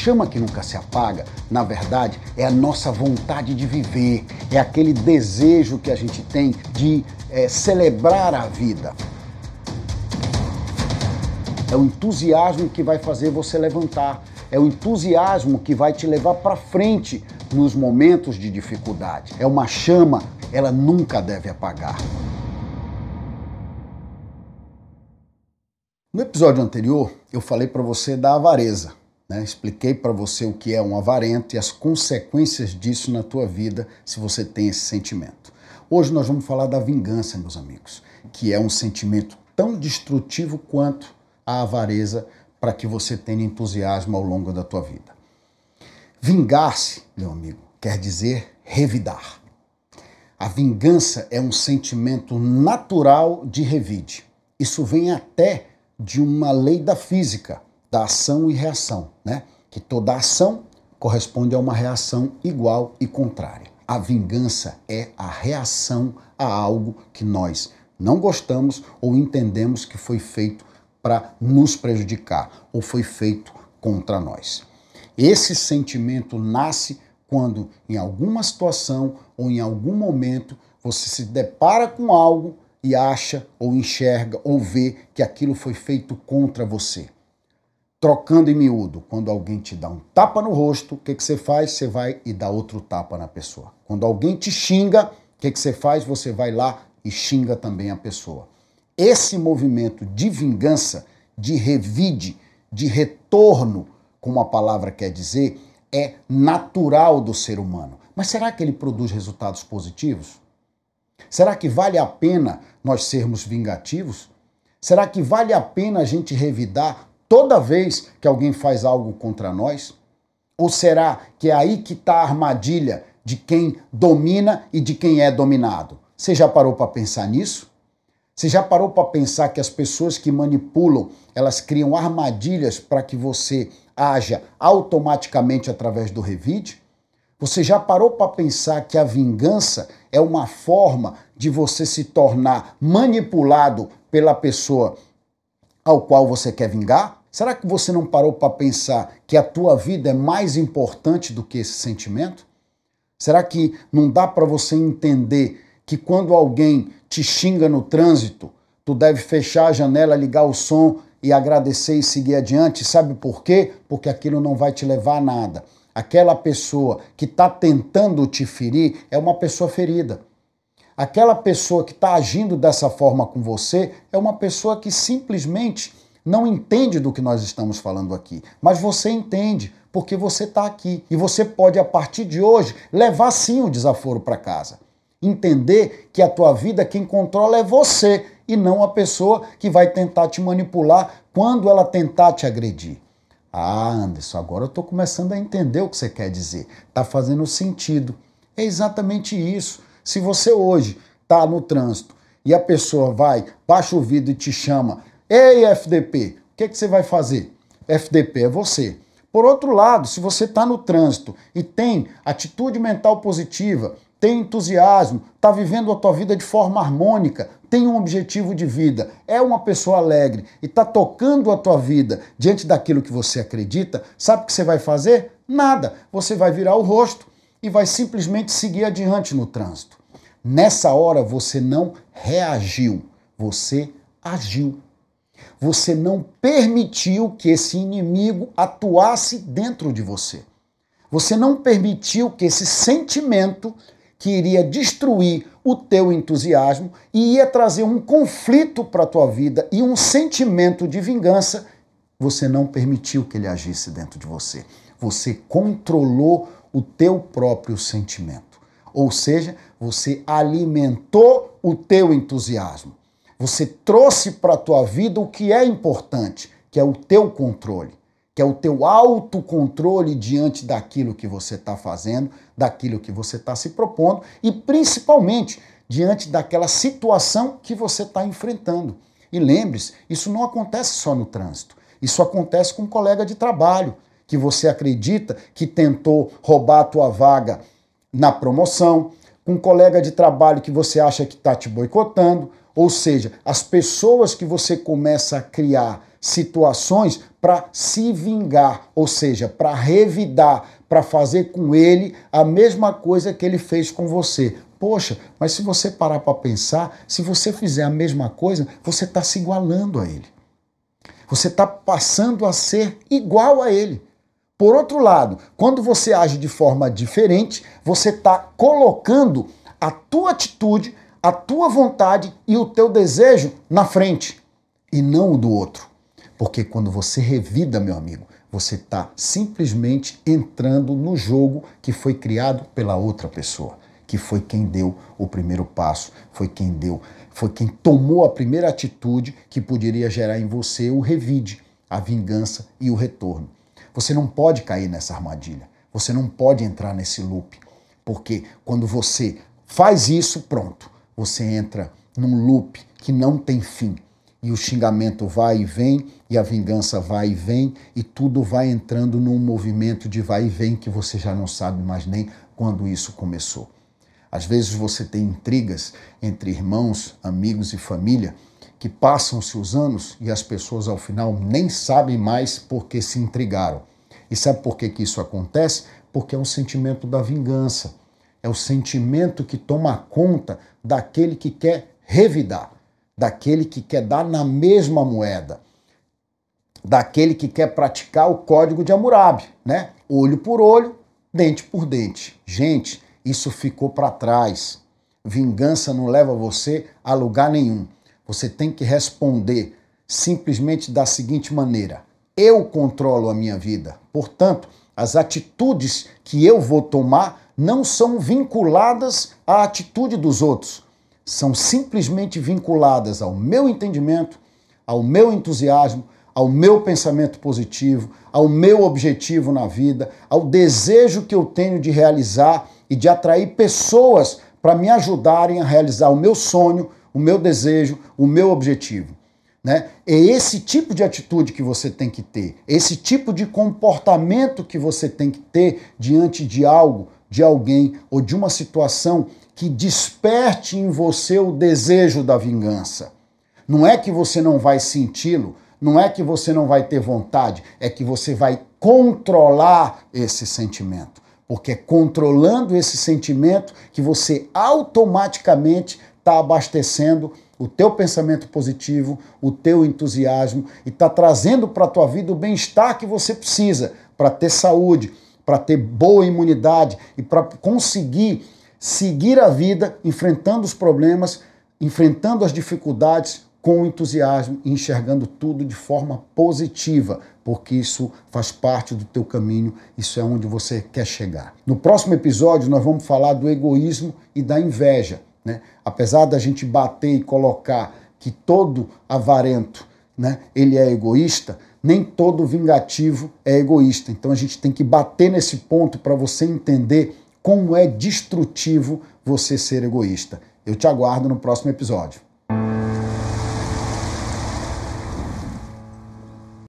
chama que nunca se apaga, na verdade, é a nossa vontade de viver, é aquele desejo que a gente tem de é, celebrar a vida. É o entusiasmo que vai fazer você levantar, é o entusiasmo que vai te levar para frente nos momentos de dificuldade. É uma chama, ela nunca deve apagar. No episódio anterior, eu falei para você da avareza. Né? Expliquei para você o que é um avarento e as consequências disso na tua vida se você tem esse sentimento. Hoje nós vamos falar da vingança, meus amigos, que é um sentimento tão destrutivo quanto a avareza para que você tenha entusiasmo ao longo da tua vida. Vingar-se, meu amigo, quer dizer revidar. A vingança é um sentimento natural de revide. Isso vem até de uma lei da física da ação e reação, né? Que toda ação corresponde a uma reação igual e contrária. A vingança é a reação a algo que nós não gostamos ou entendemos que foi feito para nos prejudicar ou foi feito contra nós. Esse sentimento nasce quando, em alguma situação ou em algum momento, você se depara com algo e acha ou enxerga ou vê que aquilo foi feito contra você trocando em miúdo. Quando alguém te dá um tapa no rosto, o que, que você faz? Você vai e dá outro tapa na pessoa. Quando alguém te xinga, o que, que você faz? Você vai lá e xinga também a pessoa. Esse movimento de vingança, de revide, de retorno, como a palavra quer dizer, é natural do ser humano. Mas será que ele produz resultados positivos? Será que vale a pena nós sermos vingativos? Será que vale a pena a gente revidar toda vez que alguém faz algo contra nós? Ou será que é aí que está a armadilha de quem domina e de quem é dominado? Você já parou para pensar nisso? Você já parou para pensar que as pessoas que manipulam, elas criam armadilhas para que você haja automaticamente através do revide? Você já parou para pensar que a vingança é uma forma de você se tornar manipulado pela pessoa ao qual você quer vingar? Será que você não parou para pensar que a tua vida é mais importante do que esse sentimento? Será que não dá para você entender que quando alguém te xinga no trânsito, tu deve fechar a janela, ligar o som e agradecer e seguir adiante? Sabe por quê? Porque aquilo não vai te levar a nada. Aquela pessoa que está tentando te ferir é uma pessoa ferida. Aquela pessoa que está agindo dessa forma com você é uma pessoa que simplesmente não entende do que nós estamos falando aqui, mas você entende porque você está aqui e você pode a partir de hoje levar sim o desaforo para casa. Entender que a tua vida quem controla é você e não a pessoa que vai tentar te manipular quando ela tentar te agredir. Ah, Anderson, agora eu estou começando a entender o que você quer dizer. Está fazendo sentido. É exatamente isso. Se você hoje está no trânsito e a pessoa vai, baixa o vidro e te chama Ei, FDP, o que, que você vai fazer? FDP é você. Por outro lado, se você está no trânsito e tem atitude mental positiva, tem entusiasmo, está vivendo a tua vida de forma harmônica, tem um objetivo de vida, é uma pessoa alegre e está tocando a tua vida diante daquilo que você acredita, sabe o que você vai fazer? Nada. Você vai virar o rosto e vai simplesmente seguir adiante no trânsito. Nessa hora você não reagiu, você agiu. Você não permitiu que esse inimigo atuasse dentro de você. Você não permitiu que esse sentimento que iria destruir o teu entusiasmo e ia trazer um conflito para a tua vida e um sentimento de vingança, você não permitiu que ele agisse dentro de você. Você controlou o teu próprio sentimento. Ou seja, você alimentou o teu entusiasmo. Você trouxe para a tua vida o que é importante, que é o teu controle, que é o teu autocontrole diante daquilo que você está fazendo, daquilo que você está se propondo e principalmente diante daquela situação que você está enfrentando. E lembre-se, isso não acontece só no trânsito. Isso acontece com um colega de trabalho que você acredita que tentou roubar a tua vaga na promoção, com um colega de trabalho que você acha que está te boicotando, ou seja, as pessoas que você começa a criar situações para se vingar, ou seja, para revidar, para fazer com ele a mesma coisa que ele fez com você. Poxa, mas se você parar para pensar, se você fizer a mesma coisa, você está se igualando a ele. Você está passando a ser igual a ele. Por outro lado, quando você age de forma diferente, você está colocando a tua atitude, a tua vontade e o teu desejo na frente e não o do outro. Porque quando você revida, meu amigo, você está simplesmente entrando no jogo que foi criado pela outra pessoa que foi quem deu o primeiro passo, foi quem deu, foi quem tomou a primeira atitude que poderia gerar em você o revide, a vingança e o retorno. Você não pode cair nessa armadilha. Você não pode entrar nesse loop, porque quando você faz isso, pronto, você entra num loop que não tem fim. E o xingamento vai e vem, e a vingança vai e vem, e tudo vai entrando num movimento de vai e vem que você já não sabe mais nem quando isso começou. Às vezes você tem intrigas entre irmãos, amigos e família que passam-se os anos e as pessoas ao final nem sabem mais por que se intrigaram. E sabe por que, que isso acontece? Porque é um sentimento da vingança. É o sentimento que toma conta daquele que quer revidar, daquele que quer dar na mesma moeda, daquele que quer praticar o código de Hammurabi, né? Olho por olho, dente por dente. Gente, isso ficou para trás. Vingança não leva você a lugar nenhum. Você tem que responder simplesmente da seguinte maneira: eu controlo a minha vida. Portanto, as atitudes que eu vou tomar não são vinculadas à atitude dos outros, são simplesmente vinculadas ao meu entendimento, ao meu entusiasmo, ao meu pensamento positivo, ao meu objetivo na vida, ao desejo que eu tenho de realizar e de atrair pessoas para me ajudarem a realizar o meu sonho, o meu desejo, o meu objetivo. Né? É esse tipo de atitude que você tem que ter, esse tipo de comportamento que você tem que ter diante de algo, de alguém ou de uma situação que desperte em você o desejo da vingança. Não é que você não vai senti-lo, não é que você não vai ter vontade, é que você vai controlar esse sentimento porque é controlando esse sentimento que você automaticamente está abastecendo o teu pensamento positivo, o teu entusiasmo e está trazendo para a tua vida o bem-estar que você precisa para ter saúde, para ter boa imunidade e para conseguir seguir a vida enfrentando os problemas, enfrentando as dificuldades com entusiasmo e enxergando tudo de forma positiva, porque isso faz parte do teu caminho, isso é onde você quer chegar. No próximo episódio nós vamos falar do egoísmo e da inveja, né? Apesar da gente bater e colocar que todo avarento, né, ele é egoísta, nem todo vingativo é egoísta. Então a gente tem que bater nesse ponto para você entender como é destrutivo você ser egoísta. Eu te aguardo no próximo episódio.